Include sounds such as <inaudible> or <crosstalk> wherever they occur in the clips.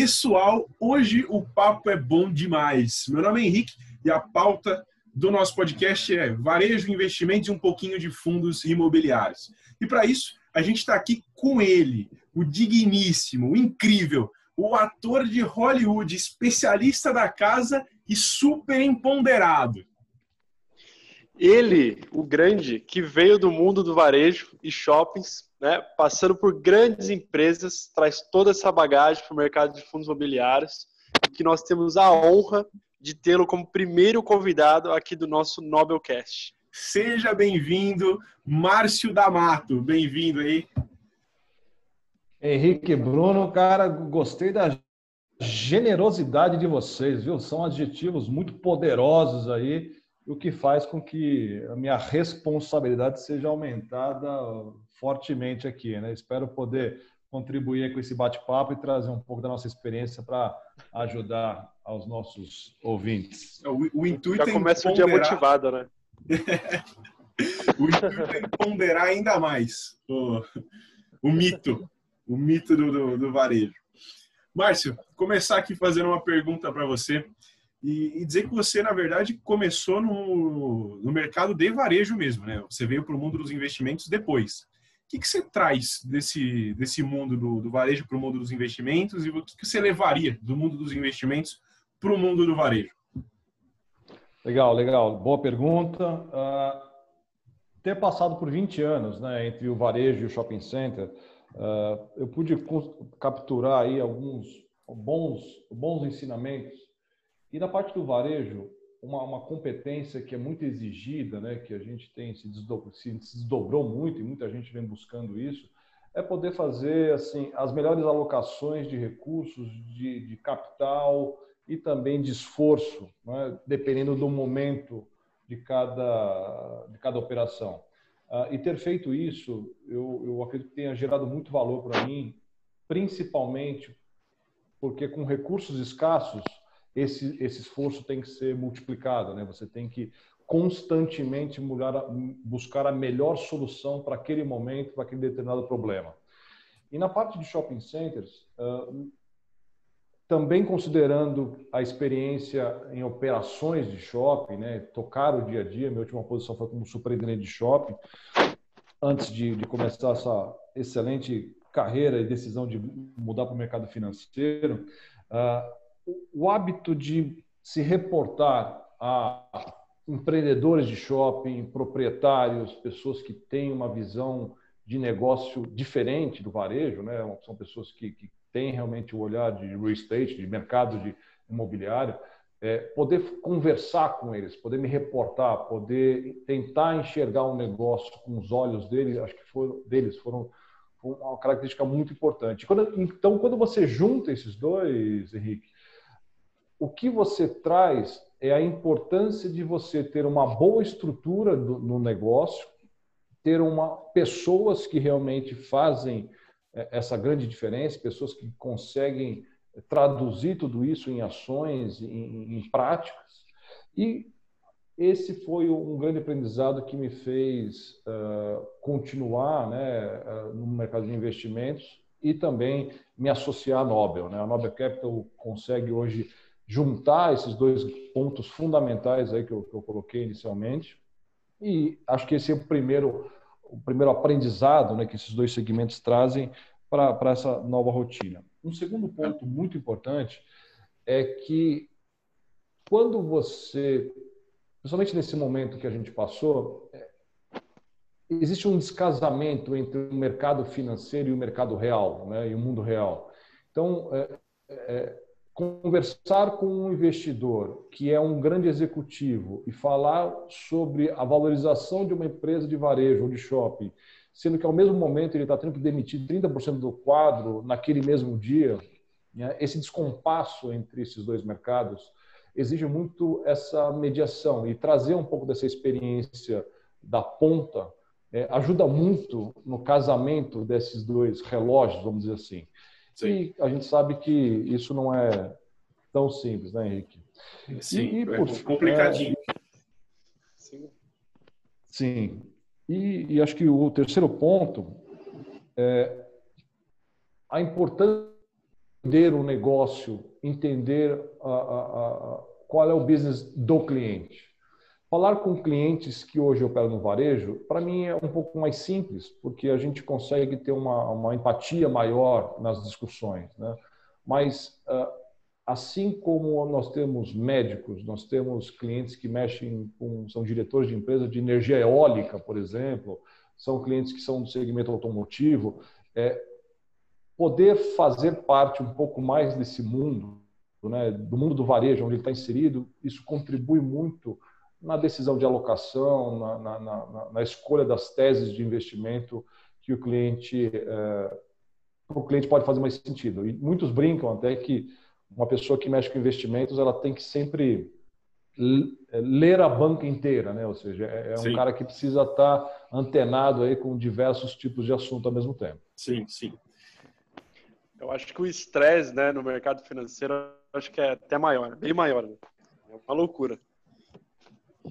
Pessoal, hoje o papo é bom demais. Meu nome é Henrique e a pauta do nosso podcast é varejo, investimentos e um pouquinho de fundos imobiliários. E para isso, a gente está aqui com ele, o digníssimo, o incrível, o ator de Hollywood, especialista da casa e super empoderado. Ele, o grande, que veio do mundo do varejo e shoppings, né, passando por grandes empresas, traz toda essa bagagem para o mercado de fundos imobiliários, e que nós temos a honra de tê-lo como primeiro convidado aqui do nosso Nobelcast. Seja bem-vindo, Márcio D'Amato. Bem-vindo aí. Henrique Bruno, cara, gostei da generosidade de vocês, viu? São adjetivos muito poderosos aí, o que faz com que a minha responsabilidade seja aumentada fortemente aqui, né? Espero poder contribuir com esse bate-papo e trazer um pouco da nossa experiência para ajudar aos nossos ouvintes. O, o intuito Já é começa o dia motivado, né? <laughs> o intuito é ponderar ainda mais o, o mito, o mito do, do, do varejo. Márcio, começar aqui fazendo uma pergunta para você e, e, dizer que você, na verdade, começou no, no mercado de varejo mesmo, né? Você veio para o mundo dos investimentos depois. Que, que você traz desse, desse mundo do, do varejo para o mundo dos investimentos e o que, que você levaria do mundo dos investimentos para o mundo do varejo? Legal, legal. Boa pergunta. Uh, ter passado por 20 anos né, entre o varejo e o shopping center, uh, eu pude capturar aí alguns bons, bons ensinamentos. E na parte do varejo, uma, uma competência que é muito exigida, né, que a gente tem se, desdobrou, se desdobrou muito e muita gente vem buscando isso, é poder fazer assim as melhores alocações de recursos, de, de capital, e também de esforço, né, dependendo do momento de cada, de cada operação. Uh, e ter feito isso, eu, eu acredito que tenha gerado muito valor para mim, principalmente porque com recursos escassos, esse, esse esforço tem que ser multiplicado. Né? Você tem que constantemente buscar a melhor solução para aquele momento, para aquele determinado problema. E na parte de shopping centers, uh, também considerando a experiência em operações de shopping, né, tocar o dia a dia, minha última posição foi como superintendente de shopping, antes de, de começar essa excelente carreira e decisão de mudar para o mercado financeiro, uh, o hábito de se reportar a empreendedores de shopping, proprietários, pessoas que têm uma visão de negócio diferente do varejo, né? são pessoas que, que tem realmente o olhar de real estate, de mercado de imobiliário, é, poder conversar com eles, poder me reportar, poder tentar enxergar um negócio com os olhos deles, acho que foram, deles foram uma característica muito importante. Quando, então, quando você junta esses dois, Henrique, o que você traz é a importância de você ter uma boa estrutura do, no negócio, ter uma pessoas que realmente fazem é, essa grande diferença, pessoas que conseguem traduzir tudo isso em ações, em, em práticas. E esse foi um grande aprendizado que me fez uh, continuar né, uh, no mercado de investimentos e também me associar à Nobel. Né? A Nobel Capital consegue hoje juntar esses dois pontos fundamentais aí que eu, que eu coloquei inicialmente. E acho que esse é o primeiro o primeiro aprendizado né, que esses dois segmentos trazem para essa nova rotina. Um segundo ponto muito importante é que quando você, principalmente nesse momento que a gente passou, é, existe um descasamento entre o mercado financeiro e o mercado real, né, e o mundo real. Então, é, é, conversar com um investidor que é um grande executivo e falar sobre a valorização de uma empresa de varejo ou de shopping, sendo que ao mesmo momento ele está tendo que demitir 30% do quadro naquele mesmo dia, né? esse descompasso entre esses dois mercados exige muito essa mediação e trazer um pouco dessa experiência da ponta é, ajuda muito no casamento desses dois relógios, vamos dizer assim. Sim. E a gente sabe que isso não é tão simples, né, Henrique? Sim, e, e, por, é complicadinho. É, sim. E, e acho que o terceiro ponto é a importância entender o negócio, entender a, a, a, qual é o business do cliente. Falar com clientes que hoje operam no varejo, para mim é um pouco mais simples, porque a gente consegue ter uma, uma empatia maior nas discussões. Né? Mas, ah, assim como nós temos médicos, nós temos clientes que mexem com, são diretores de empresas de energia eólica, por exemplo, são clientes que são do segmento automotivo, é, poder fazer parte um pouco mais desse mundo, né, do mundo do varejo, onde ele está inserido, isso contribui muito na decisão de alocação, na, na, na, na escolha das teses de investimento que o cliente é, o cliente pode fazer mais sentido. E muitos brincam até que uma pessoa que mexe com investimentos ela tem que sempre ler a banca inteira, né? Ou seja, é, é um sim. cara que precisa estar antenado aí com diversos tipos de assunto ao mesmo tempo. Sim, sim. Eu acho que o estresse, né, no mercado financeiro, acho que é até maior, bem maior. Né? É uma loucura.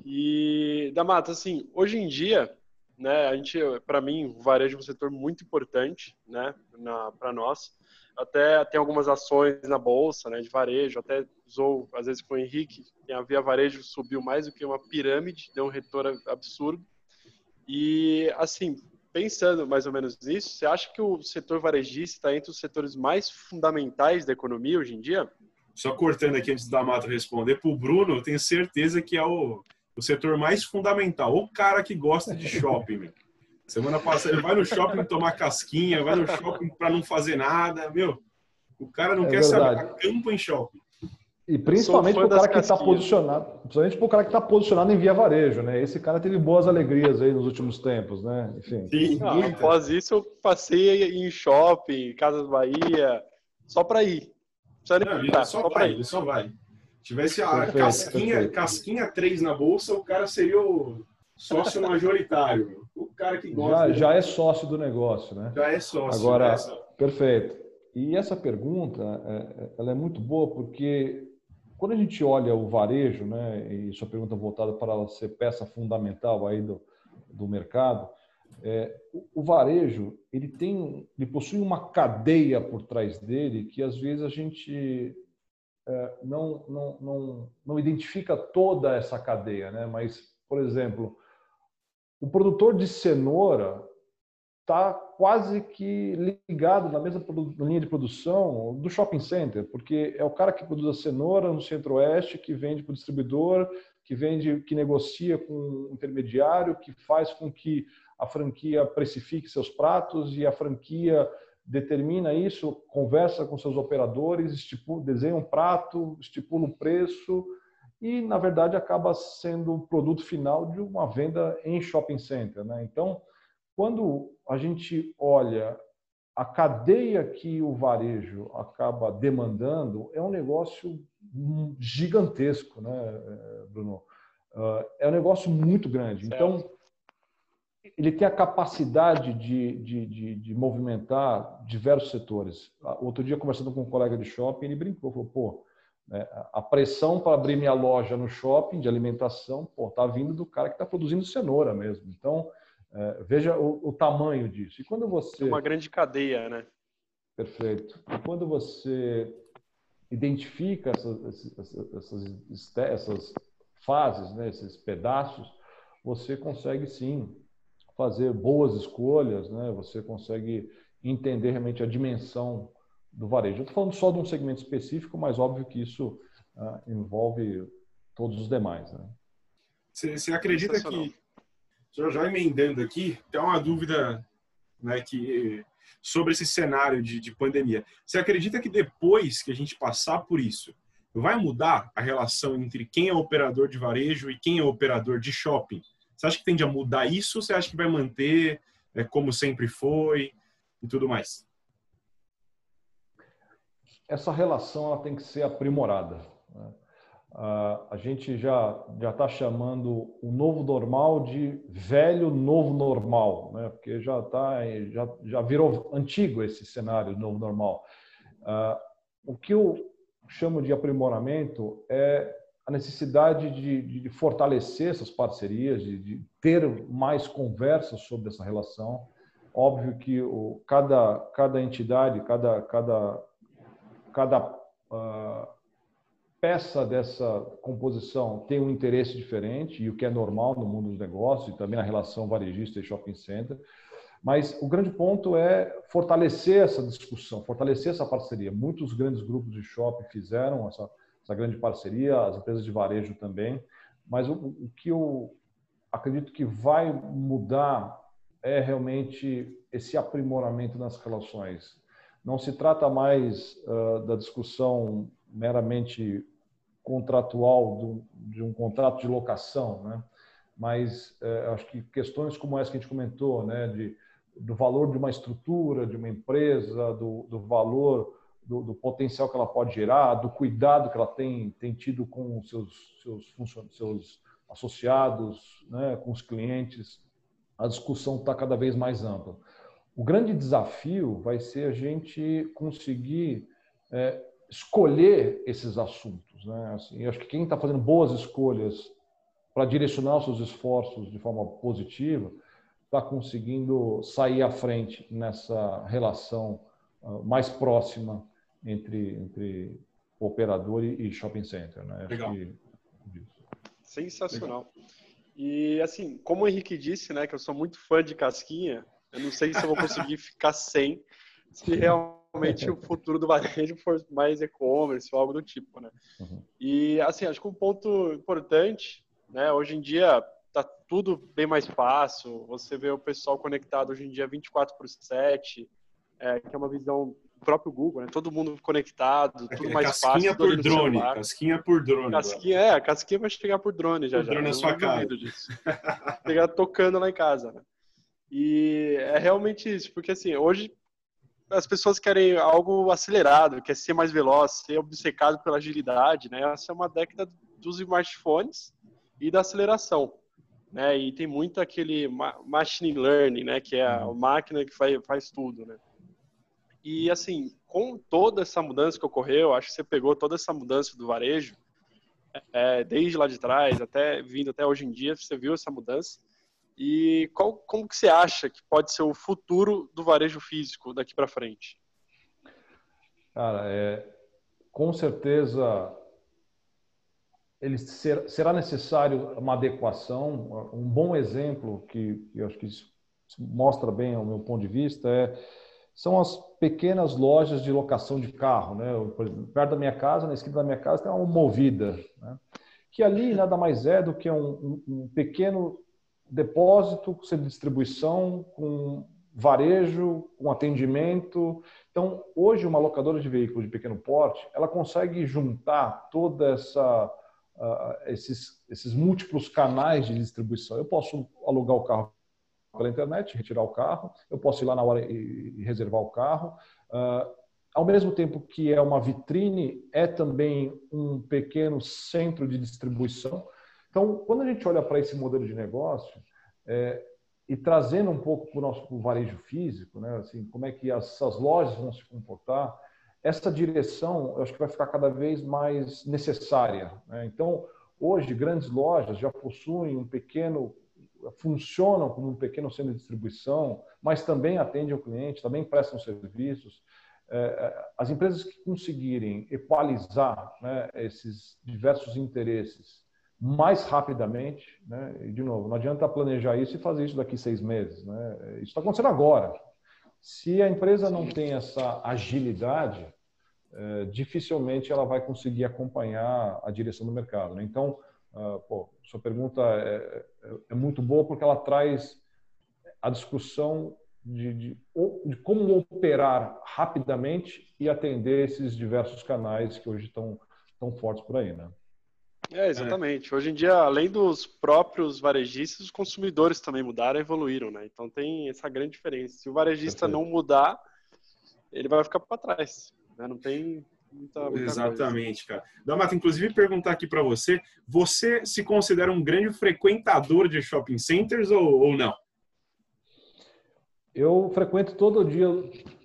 E, Damato, assim, hoje em dia, né, a gente, para mim, o varejo é um setor muito importante, né, para nós. Até tem algumas ações na bolsa, né, de varejo, até usou, às vezes, com o Henrique, a Via Varejo subiu mais do que uma pirâmide, deu um retorno absurdo. E, assim, pensando mais ou menos nisso, você acha que o setor varejista está entre os setores mais fundamentais da economia hoje em dia? Só cortando aqui antes da Mata responder, para o Bruno, eu tenho certeza que é o o setor mais fundamental. O cara que gosta de shopping, meu. Semana passada ele vai no shopping tomar casquinha, vai no shopping para não fazer nada, meu. O cara não é quer verdade. saber, campo em shopping. E principalmente para o cara que está posicionado, principalmente para o cara que está posicionado em via varejo, né? Esse cara teve boas alegrias aí nos últimos tempos, né? Enfim. Sim, ah, após isso eu passei em shopping, Casas Bahia, só para ir. Não, não, só, só para ir, ele só vai tivesse a perfeito, casquinha, perfeito. casquinha 3 na bolsa, o cara seria o sócio majoritário. O cara que gosta. Já, já é sócio do negócio, né? Já é sócio. Agora, né? perfeito. E essa pergunta, é, é, ela é muito boa porque quando a gente olha o varejo, né, e sua pergunta voltada para ser peça fundamental aí do, do mercado, é, o, o, varejo ele tem, ele possui uma cadeia por trás dele que às vezes a gente é, não, não, não, não identifica toda essa cadeia, né? mas, por exemplo, o produtor de cenoura está quase que ligado na mesma linha de produção do shopping center, porque é o cara que produz a cenoura no centro-oeste, que vende para o distribuidor, que vende, que negocia com o intermediário, que faz com que a franquia precifique seus pratos e a franquia determina isso, conversa com seus operadores, estipula, desenha um prato, estipula um preço e, na verdade, acaba sendo o produto final de uma venda em shopping center. Né? Então, quando a gente olha a cadeia que o varejo acaba demandando, é um negócio gigantesco, né, Bruno? Ah, é um negócio muito grande. Então, ele tem a capacidade de, de, de, de, movimentar diversos setores. Outro dia, conversando com um colega de shopping, ele brincou, falou, pô, né, a pressão para abrir minha loja no shopping de alimentação, pô, tá vindo do cara que está produzindo cenoura mesmo. Então, é, veja o, o, tamanho disso. E quando você... É uma grande cadeia, né? Perfeito. E quando você identifica essas, essas, essas, essas fases, né, esses pedaços, você consegue sim fazer boas escolhas, né? você consegue entender realmente a dimensão do varejo. Eu estou falando só de um segmento específico, mas óbvio que isso uh, envolve todos os demais. Né? Você, você acredita que, já, já emendando aqui, tem uma dúvida né, que, sobre esse cenário de, de pandemia. Você acredita que depois que a gente passar por isso, vai mudar a relação entre quem é operador de varejo e quem é operador de shopping? Você acha que tende a mudar isso ou você acha que vai manter é, como sempre foi e tudo mais? Essa relação ela tem que ser aprimorada. Né? a gente já já está chamando o novo normal de velho novo normal, né? porque já tá já, já virou antigo esse cenário novo normal. o que eu chamo de aprimoramento é a necessidade de, de, fortalecer essas parcerias, de, de, ter mais conversas sobre essa relação. Óbvio que o, cada, cada entidade, cada, cada cada uh, peça dessa composição tem um interesse diferente, e o que é normal no mundo dos negócios, e também na relação varejista e shopping center. Mas o grande ponto é fortalecer essa discussão, fortalecer essa parceria. Muitos grandes grupos de shopping fizeram essa, essa grande parceria, as empresas de varejo também. Mas o, o que eu acredito que vai mudar é realmente esse aprimoramento nas relações. Não se trata mais uh, da discussão meramente contratual do, de um contrato de locação, né? mas uh, acho que questões como essa que a gente comentou, né, de, do valor de uma estrutura, de uma empresa, do, do valor, do, do, potencial que ela pode gerar, do cuidado que ela tem, tem tido com os seus, seus, seus associados, né, com os clientes, a discussão está cada vez mais ampla. O grande desafio vai ser a gente conseguir é, escolher esses assuntos. Né? Assim, eu acho que quem está fazendo boas escolhas para direcionar os seus esforços de forma positiva está conseguindo sair à frente nessa relação uh, mais próxima entre, entre operador e shopping center. Né? Legal. Que... Sensacional. Legal. E assim, como o Henrique disse, né, que eu sou muito fã de casquinha, eu não sei se eu vou conseguir <laughs> ficar sem, se realmente o futuro do varejo for mais e-commerce ou algo do tipo, né? Uhum. E assim, acho que um ponto importante, né, hoje em dia tá tudo bem mais fácil, você vê o pessoal conectado hoje em dia 24 por 7, é, que é uma visão próprio Google, né? Todo mundo conectado, tudo mais casquinha fácil. Por drone, casquinha por drone. Casquinha, é, a casquinha vai chegar por drone já. Por já. drone na sua casa. <laughs> Chegar tocando lá em casa, né? E é realmente isso, porque assim, hoje as pessoas querem algo acelerado, quer ser mais veloz, ser obcecado pela agilidade, né? Essa é uma década dos smartphones e da aceleração, né? E tem muito aquele machine learning, né? Que é a uhum. máquina que faz, faz tudo, né? E assim, com toda essa mudança que ocorreu, acho que você pegou toda essa mudança do varejo, é, desde lá de trás até vindo até hoje em dia, você viu essa mudança. E qual, como que você acha que pode ser o futuro do varejo físico daqui para frente? Cara, é, com certeza ele ser, será necessário uma adequação. Um bom exemplo que, eu acho que mostra bem o meu ponto de vista é são as pequenas lojas de locação de carro. Né? Exemplo, perto da minha casa, na esquina da minha casa, tem uma movida, né? que ali nada mais é do que um, um pequeno depósito de distribuição, com varejo, com atendimento. Então, hoje, uma locadora de veículos de pequeno porte, ela consegue juntar toda essa uh, esses, esses múltiplos canais de distribuição. Eu posso alugar o carro pela internet, retirar o carro, eu posso ir lá na hora e reservar o carro. Uh, ao mesmo tempo que é uma vitrine, é também um pequeno centro de distribuição. Então, quando a gente olha para esse modelo de negócio, é, e trazendo um pouco para o nosso varejo físico, né, assim, como é que essas lojas vão se comportar, essa direção eu acho que vai ficar cada vez mais necessária. Né? Então, hoje, grandes lojas já possuem um pequeno funcionam como um pequeno centro de distribuição, mas também atendem o cliente, também prestam serviços. É, é, as empresas que conseguirem equalizar né, esses diversos interesses mais rapidamente, né, e de novo, não adianta planejar isso e fazer isso daqui seis meses. Né? Isso está acontecendo agora. Se a empresa não tem essa agilidade, é, dificilmente ela vai conseguir acompanhar a direção do mercado. Né? Então, Uh, pô, sua pergunta é, é, é, muito boa porque ela traz a discussão de, de, de, como operar rapidamente e atender esses diversos canais que hoje estão tão fortes por aí, né? É, exatamente. É. Hoje em dia, além dos próprios varejistas, os consumidores também mudaram e evoluíram, né? Então tem essa grande diferença. Se o varejista Perfeito. não mudar, ele vai ficar para trás. Né? Não tem Muita, muita Exatamente, coisa. cara. Damata, inclusive perguntar aqui para você, você se considera um grande frequentador de shopping centers ou, ou não? Eu frequento todo dia,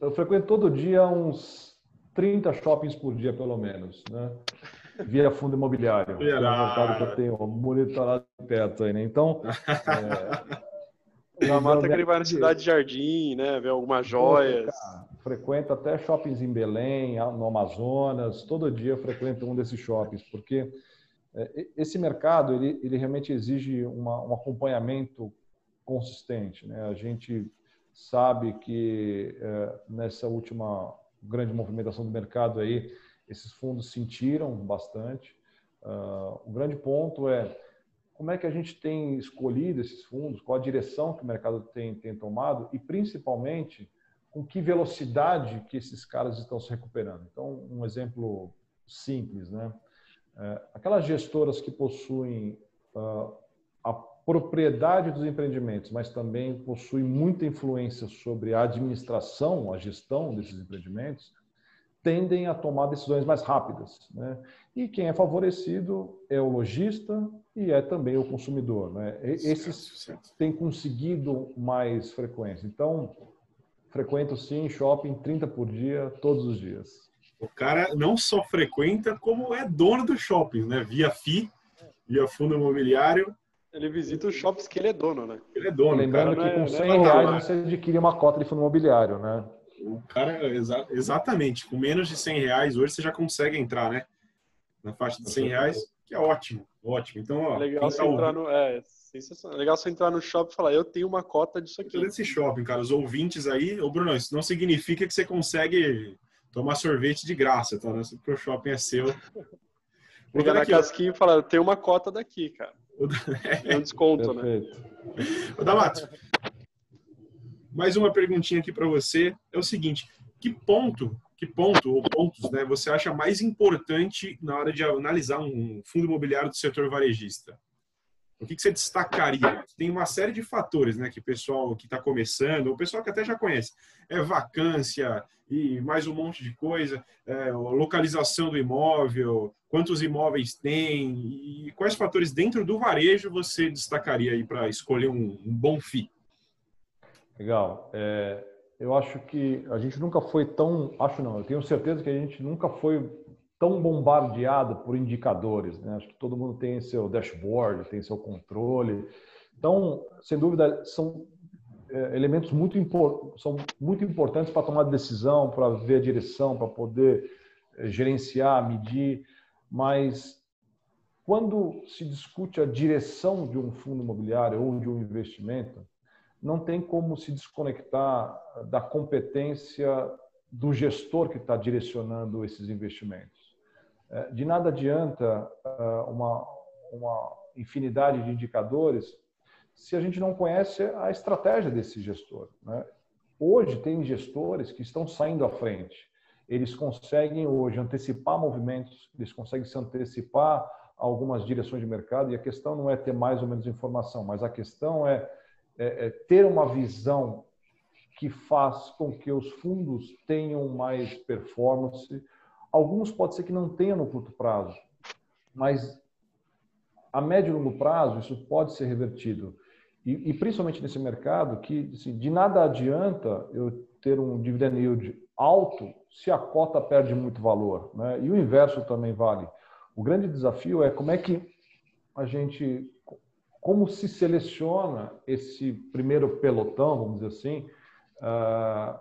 eu frequento todo dia uns 30 shoppings por dia, pelo menos, né? Via fundo imobiliário. É que eu tenho monitorado perto aí, né? Então, <laughs> é, Da mata que ele vai na cidade de Jardim, né? Ver algumas joias. Frequenta até shoppings em Belém, no Amazonas. Todo dia frequento um desses shoppings, porque é, esse mercado ele, ele realmente exige uma, um acompanhamento consistente. Né? A gente sabe que é, nessa última grande movimentação do mercado aí, esses fundos sentiram bastante. Uh, o grande ponto é como é que a gente tem escolhido esses fundos, qual a direção que o mercado tem, tem tomado e, principalmente, com que velocidade que esses caras estão se recuperando. Então, um exemplo simples, né? É, aquelas gestoras que possuem uh, a propriedade dos empreendimentos, mas também possuem muita influência sobre a administração, a gestão desses empreendimentos, tendem a tomar decisões mais rápidas. Né? E quem é favorecido é o lojista e é também o consumidor. Né? Esses têm conseguido mais frequência. Então, frequento sim shopping 30 por dia, todos os dias. O cara não só frequenta, como é dono do shopping, né? Via FI, via fundo imobiliário. Ele visita os shoppings que ele é dono, né? Ele é dono. Lembrando que com 100 é, reais você adquire uma cota de fundo imobiliário, né? O cara, exa exatamente, com menos de 100 reais hoje você já consegue entrar, né? Na faixa de 100 reais, que é ótimo, ótimo. Então, ó, legal você tá entrar no, é, sensacional. legal você entrar no shopping e falar, eu tenho uma cota disso aqui. Desse shopping, cara, os ouvintes aí, ô Bruno, isso não significa que você consegue tomar sorvete de graça, tá? Não é porque o shopping é seu. <laughs> Pegar na casquinha e falar, eu tenho uma cota daqui, cara. É <laughs> um desconto, né? Ô, Damato, <laughs> mais uma perguntinha aqui para você. É o seguinte, que ponto, que ponto ou pontos, né, você acha mais importante na hora de analisar um fundo imobiliário do setor varejista? O que, que você destacaria? Tem uma série de fatores, né, que o pessoal que está começando, o pessoal que até já conhece, é vacância e mais um monte de coisa, é, localização do imóvel, quantos imóveis tem e quais fatores dentro do varejo você destacaria aí para escolher um, um, bom FII? Legal. É, eu acho que a gente nunca foi tão, acho não, eu tenho certeza que a gente nunca foi tão bombardeado por indicadores. Né? Acho que todo mundo tem seu dashboard, tem seu controle. Então, sem dúvida, são é, elementos muito, são muito importantes para tomar decisão, para ver a direção, para poder é, gerenciar, medir. Mas quando se discute a direção de um fundo imobiliário ou de um investimento, não tem como se desconectar da competência do gestor que está direcionando esses investimentos. É, de nada adianta é, uma, uma infinidade de indicadores se a gente não conhece a estratégia desse gestor. Né? Hoje, tem gestores que estão saindo à frente. Eles conseguem hoje antecipar movimentos, eles conseguem se antecipar a algumas direções de mercado, e a questão não é ter mais ou menos informação, mas a questão é é, é, ter uma visão que faz com que os fundos tenham mais performance. Alguns pode ser que não tenham no curto prazo, mas a médio e longo prazo isso pode ser revertido. E, e principalmente nesse mercado que assim, de nada adianta eu ter um dividend yield alto se a cota perde muito valor. Né? E o inverso também vale. O grande desafio é como é que a gente como se seleciona esse primeiro pelotão, vamos dizer assim, uh,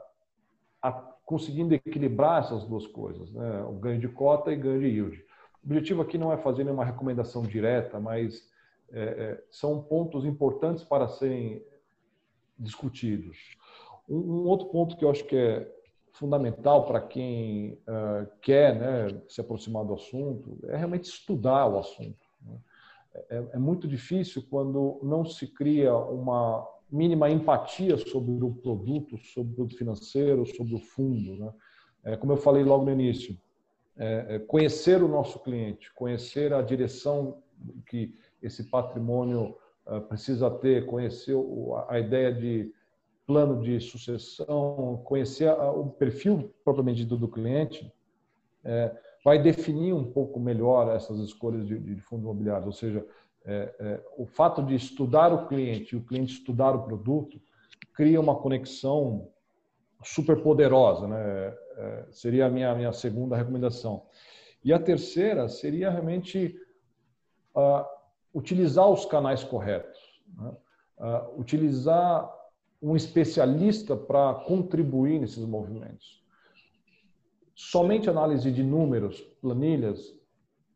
a, conseguindo equilibrar essas duas coisas, né? o ganho de cota e ganho de yield. O objetivo aqui não é fazer nenhuma recomendação direta, mas é, é, são pontos importantes para serem discutidos. Um, um, outro ponto que eu acho que é fundamental para quem uh, quer né, se aproximar do assunto é realmente estudar o assunto. É, é muito difícil quando não se cria uma mínima empatia sobre o produto, sobre o produto financeiro, sobre o fundo. Né? É, como eu falei logo no início, é, é, conhecer o nosso cliente, conhecer a direção que esse patrimônio uh, precisa ter, conhecer a ideia de plano de sucessão, conhecer o perfil propriamente do, do cliente, é, vai definir um pouco melhor essas escolhas de, de fundos imobiliários. Ou seja, é, é, o fato de estudar o cliente e o cliente estudar o produto cria uma conexão super poderosa. Né? É, seria a minha, minha segunda recomendação. E a terceira seria realmente uh, utilizar os canais corretos. Né? uh, utilizar um especialista para contribuir nesses movimentos. Somente análise de números, planilhas,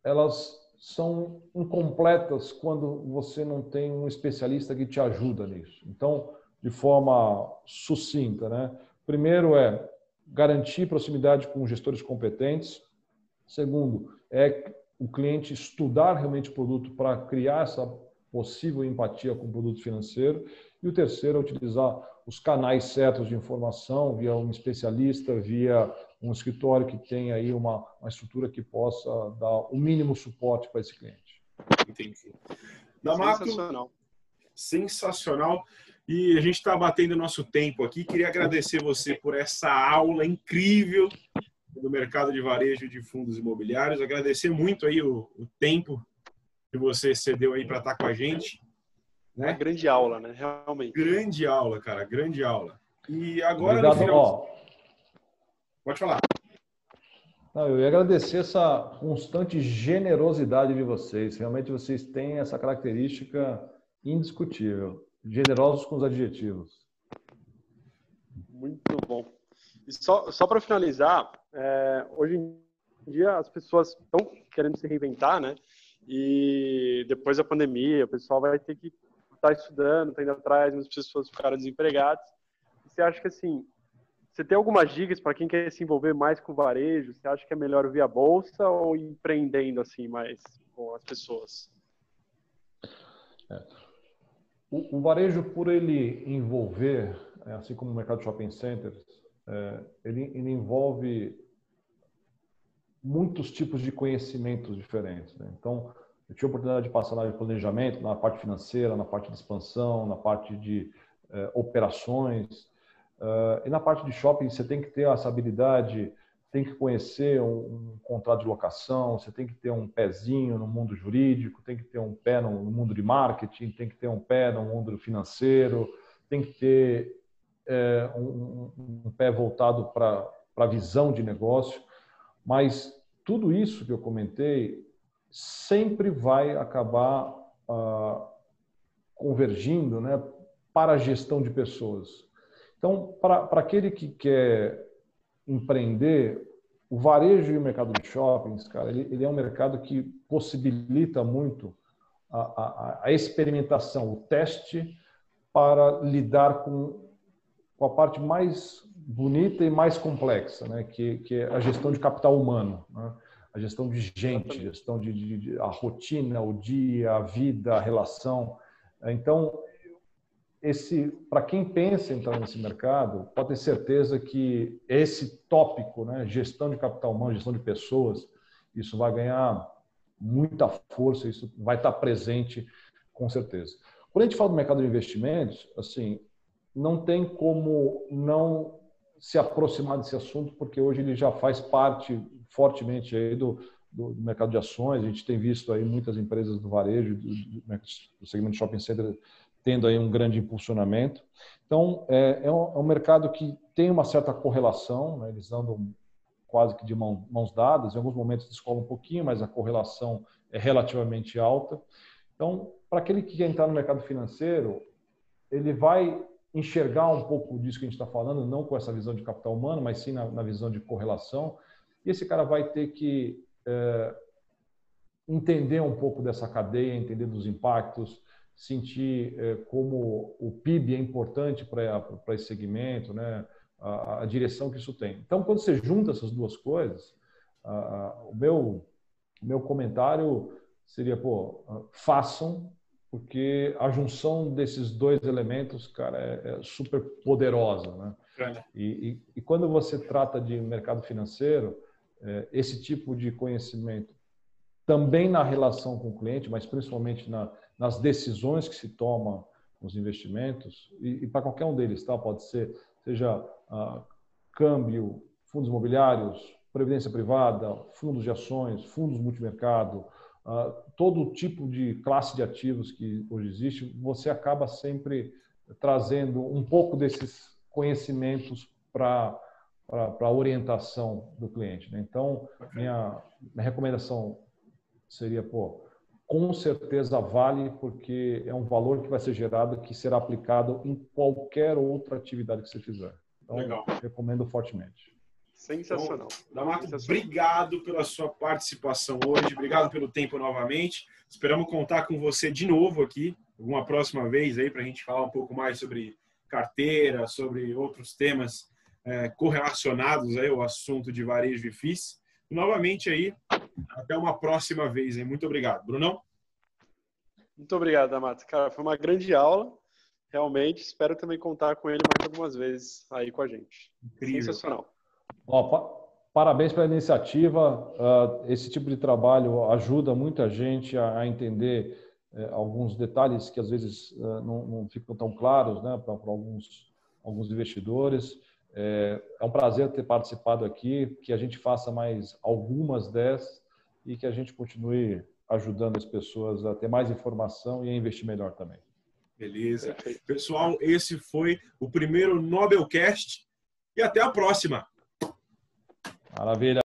elas são incompletas quando você não tem um especialista que te ajuda nisso. Então, de forma sucinta, né? Primeiro é garantir proximidade com gestores competentes. Segundo, é o cliente estudar realmente o produto para criar essa possível empatia com o produto financeiro. E o terceiro é utilizar os canais certos de informação via um especialista, via um escritório que tenha aí uma, uma estrutura que possa dar o mínimo suporte para esse cliente. Entendi. Damato, sensacional. Sensacional. E a gente está batendo nosso tempo aqui. Queria agradecer você por essa aula incrível do mercado de varejo de fundos imobiliários. Agradecer muito aí o, o tempo que você cedeu aí para estar tá com a gente. Né? Uma grande aula, né? Realmente. Grande aula, cara. Grande aula. E agora Obrigado, no final... Pode falar. Não, eu ia agradecer essa constante generosidade de vocês. Realmente vocês têm essa característica indiscutível. Generosos com os adjetivos. Muito bom. E só, só para finalizar, é, hoje em dia as pessoas estão querendo se reinventar, né? E depois da pandemia, o pessoal vai ter que estar tá estudando, tá indo atrás, muitas pessoas ficaram desempregadas. Você acha que assim, você tem algumas dicas para quem quer se envolver mais com varejo? Você acha que é melhor via bolsa ou empreendendo assim mais com as pessoas? É. O, o, varejo, por ele envolver, é, assim como o mercado de shopping centers, é, ele, ele, envolve muitos tipos de conhecimentos diferentes. Né? Então, eu tive a oportunidade de passar na área de planejamento, na parte financeira, na parte de expansão, na parte de é, operações. Uh, e na parte de shopping, você tem que ter essa habilidade tem que conhecer um, um, contrato de locação, você tem que ter um pezinho no mundo jurídico, tem que ter um pé no, no mundo de marketing, tem que ter um pé no mundo financeiro, tem que ter é, um, um, pé voltado para a visão de negócio. Mas tudo isso que eu comentei sempre vai acabar ah, convergindo né, para a gestão de pessoas. Então, para aquele que quer empreender, o varejo e o mercado de shoppings, cara, ele, ele é um mercado que possibilita muito a, a, a, experimentação, o teste para lidar com, com a parte mais bonita e mais complexa, né? que, que é a gestão de capital humano, né? A gestão de gente, gestão de, de, de, a rotina, o dia, a vida, a relação. Então, esse para quem pensa em entrar nesse mercado, pode ter certeza que esse tópico, né, gestão de capital humano, gestão de pessoas, isso vai ganhar muita força, isso vai estar presente com certeza. Quando a gente fala do mercado de investimentos, assim, não tem como não se aproximar desse assunto, porque hoje ele já faz parte fortemente aí do, do, mercado de ações. A gente tem visto aí muitas empresas do varejo, do, do segmento de shopping center, tendo aí um grande impulsionamento. Então, é, é, um, é um, mercado que tem uma certa correlação, né? eles andam quase que de mão, mãos dadas, em alguns momentos descolam um pouquinho, mas a correlação é relativamente alta. Então, para aquele que quer entrar no mercado financeiro, ele vai enxergar um pouco disso que a gente está falando, não com essa visão de capital humano, mas sim na, na visão de correlação. E esse cara vai ter que é, entender um pouco dessa cadeia, entender dos impactos, sentir é, como o PIB é importante para esse segmento, né? A, a, direção que isso tem. Então, quando você junta essas duas coisas, a, o meu, meu comentário seria, pô, façam, porque a junção desses dois elementos, cara, é, é super poderosa, né? E, e, e, quando você trata de mercado financeiro, é, esse tipo de conhecimento também na relação com o cliente, mas principalmente na, nas decisões que se tomam nos investimentos, e, e para qualquer um deles, tá? pode ser, seja ah, câmbio, fundos imobiliários, previdência privada, fundos de ações, fundos multimercado, todo tipo de classe de ativos que hoje existe, você acaba sempre trazendo um pouco desses conhecimentos para a orientação do cliente. Né? Então, minha, minha recomendação seria, pô, com certeza vale, porque é um valor que vai ser gerado que será aplicado em qualquer outra atividade que você fizer. Então, Legal. recomendo fortemente. Sensacional. Então, Damato, Sensacional. obrigado pela sua participação hoje, obrigado pelo tempo novamente. Esperamos contar com você de novo aqui, alguma próxima vez aí, para a gente falar um pouco mais sobre carteira, sobre outros temas é, correlacionados aí ao assunto de varejo e FIIs. E, novamente aí, até uma próxima vez. Hein? Muito obrigado. Brunão? Muito obrigado, Amato. Cara, foi uma grande aula. Realmente, espero também contar com ele mais algumas vezes aí com a gente. Incrível. Sensacional. Ó, pa parabéns pela iniciativa. Uh, esse tipo de trabalho ajuda muita gente a, a entender uh, alguns detalhes que às vezes uh, não, não, ficam tão claros né, para alguns, alguns investidores. É, é um prazer ter participado aqui, que a gente faça mais algumas dessas e que a gente continue ajudando as pessoas a ter mais informação e a investir melhor também. Beleza. Pessoal, esse foi o primeiro Nobelcast e até a próxima. Maravilha.